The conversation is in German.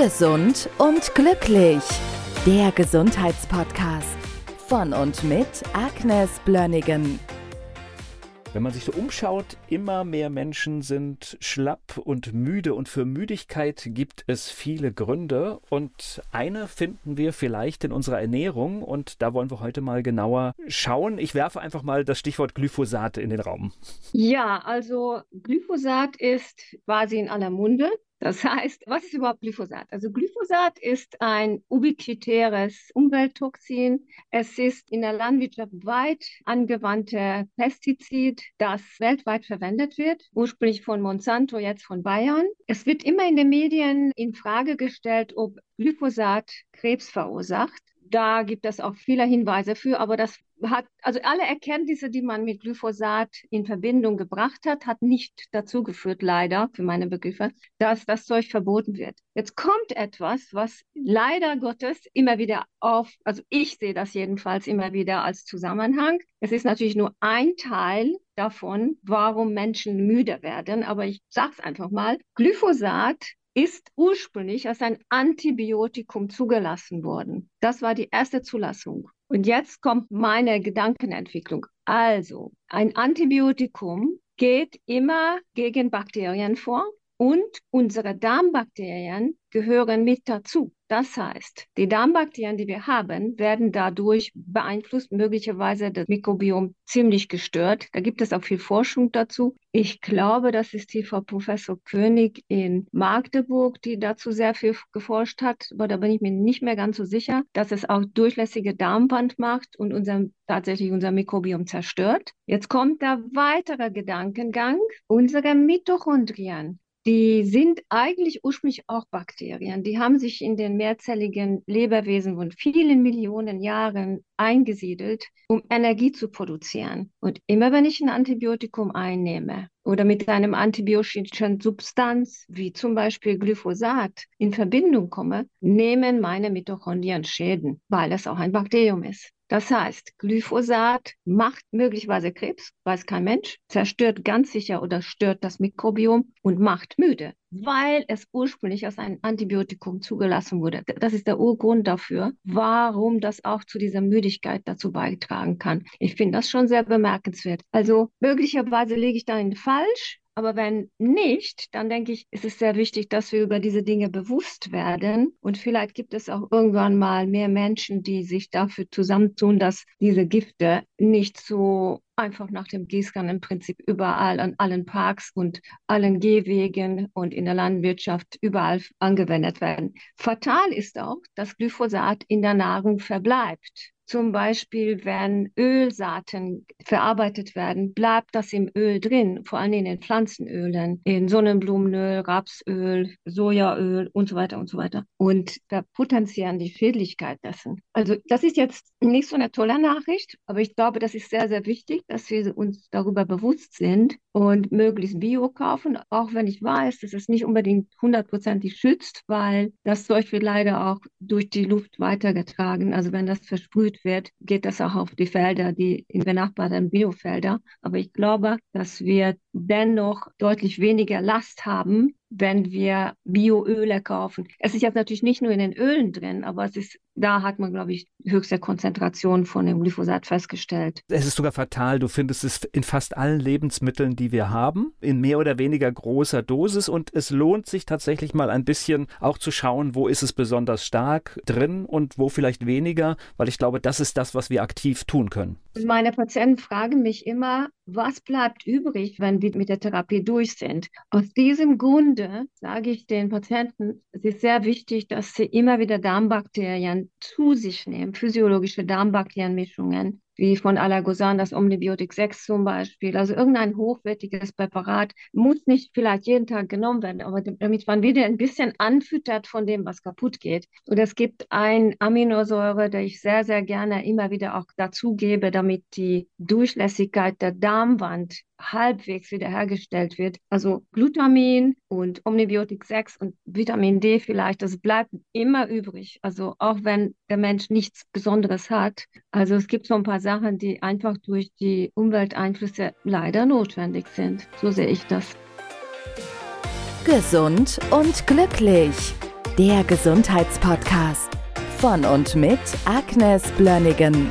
Gesund und glücklich. Der Gesundheitspodcast von und mit Agnes Blönnigan. Wenn man sich so umschaut, immer mehr Menschen sind schlapp und müde und für Müdigkeit gibt es viele Gründe und eine finden wir vielleicht in unserer Ernährung und da wollen wir heute mal genauer schauen. Ich werfe einfach mal das Stichwort Glyphosat in den Raum. Ja, also Glyphosat ist quasi in aller Munde. Das heißt, was ist überhaupt Glyphosat? Also Glyphosat ist ein ubiquitäres Umwelttoxin. Es ist in der Landwirtschaft weit angewandte Pestizid, das weltweit verwendet wird, ursprünglich von Monsanto, jetzt von Bayern. Es wird immer in den Medien in Frage gestellt, ob Glyphosat Krebs verursacht. Da gibt es auch viele Hinweise für, aber das hat, also alle Erkenntnisse, die man mit Glyphosat in Verbindung gebracht hat, hat nicht dazu geführt, leider für meine Begriffe, dass das Zeug verboten wird. Jetzt kommt etwas, was leider Gottes immer wieder auf, also ich sehe das jedenfalls immer wieder als Zusammenhang. Es ist natürlich nur ein Teil davon, warum Menschen müde werden, aber ich sage es einfach mal, Glyphosat ist ursprünglich als ein Antibiotikum zugelassen worden. Das war die erste Zulassung. Und jetzt kommt meine Gedankenentwicklung. Also, ein Antibiotikum geht immer gegen Bakterien vor und unsere Darmbakterien gehören mit dazu. Das heißt, die Darmbakterien, die wir haben, werden dadurch beeinflusst, möglicherweise das Mikrobiom ziemlich gestört. Da gibt es auch viel Forschung dazu. Ich glaube, das ist die Frau Professor König in Magdeburg, die dazu sehr viel geforscht hat, aber da bin ich mir nicht mehr ganz so sicher, dass es auch durchlässige Darmwand macht und unser, tatsächlich unser Mikrobiom zerstört. Jetzt kommt der weitere Gedankengang, unsere Mitochondrien die sind eigentlich ursprünglich auch Bakterien. Die haben sich in den mehrzelligen Lebewesen von vielen Millionen Jahren eingesiedelt, um Energie zu produzieren. Und immer wenn ich ein Antibiotikum einnehme oder mit einem antibiotischen Substanz wie zum Beispiel Glyphosat in Verbindung komme, nehmen meine Mitochondrien Schäden, weil es auch ein Bakterium ist. Das heißt, Glyphosat macht möglicherweise Krebs, weiß kein Mensch, zerstört ganz sicher oder stört das Mikrobiom und macht müde, weil es ursprünglich als ein Antibiotikum zugelassen wurde. Das ist der Urgrund dafür, warum das auch zu dieser Müdigkeit dazu beitragen kann. Ich finde das schon sehr bemerkenswert. Also möglicherweise lege ich da in falsch, aber wenn nicht, dann denke ich, ist es sehr wichtig, dass wir über diese Dinge bewusst werden. Und vielleicht gibt es auch irgendwann mal mehr Menschen, die sich dafür zusammentun, dass diese Gifte nicht so einfach nach dem Gießkannenprinzip überall an allen Parks und allen Gehwegen und in der Landwirtschaft überall angewendet werden. Fatal ist auch, dass Glyphosat in der Nahrung verbleibt. Zum Beispiel, wenn Ölsaaten verarbeitet werden, bleibt das im Öl drin, vor allem in den Pflanzenölen, in Sonnenblumenöl, Rapsöl, Sojaöl und so weiter und so weiter. Und verpotenzieren die Schädlichkeit dessen. Also das ist jetzt nicht so eine tolle Nachricht, aber ich glaube, das ist sehr, sehr wichtig, dass wir uns darüber bewusst sind und möglichst Bio kaufen, auch wenn ich weiß, dass es nicht unbedingt hundertprozentig schützt, weil das Zeug wird leider auch durch die Luft weitergetragen. Also wenn das versprüht wird, geht das auch auf die Felder, die in benachbarten Biofelder. Aber ich glaube, dass wir dennoch deutlich weniger Last haben, wenn wir Bioöle kaufen. Es ist jetzt natürlich nicht nur in den Ölen drin, aber es ist, da hat man, glaube ich, höchste Konzentration von dem Glyphosat festgestellt. Es ist sogar fatal. Du findest es in fast allen Lebensmitteln, die wir haben, in mehr oder weniger großer Dosis. Und es lohnt sich tatsächlich mal ein bisschen auch zu schauen, wo ist es besonders stark drin und wo vielleicht weniger, weil ich glaube, das ist das, was wir aktiv tun können. Meine Patienten fragen mich immer, was bleibt übrig, wenn wir mit der Therapie durch sind? Aus diesem Grunde sage ich den Patienten, es ist sehr wichtig, dass sie immer wieder Darmbakterien zu sich nehmen, physiologische Darmbakterienmischungen, wie von Allergosan das Omnibiotik 6 zum Beispiel. Also irgendein hochwertiges Präparat muss nicht vielleicht jeden Tag genommen werden, aber damit man wieder ein bisschen anfüttert von dem, was kaputt geht. Und es gibt ein Aminosäure, der ich sehr, sehr gerne immer wieder auch dazugebe, damit die Durchlässigkeit der Darmwand halbwegs wiederhergestellt wird. Also Glutamin und Omnibiotik 6 und Vitamin D vielleicht, das bleibt immer übrig. Also auch wenn der Mensch nichts Besonderes hat. Also es gibt so ein paar Sachen, die einfach durch die Umwelteinflüsse leider notwendig sind. So sehe ich das. Gesund und glücklich. der Gesundheitspodcast. Von und mit Agnes Blönnigan.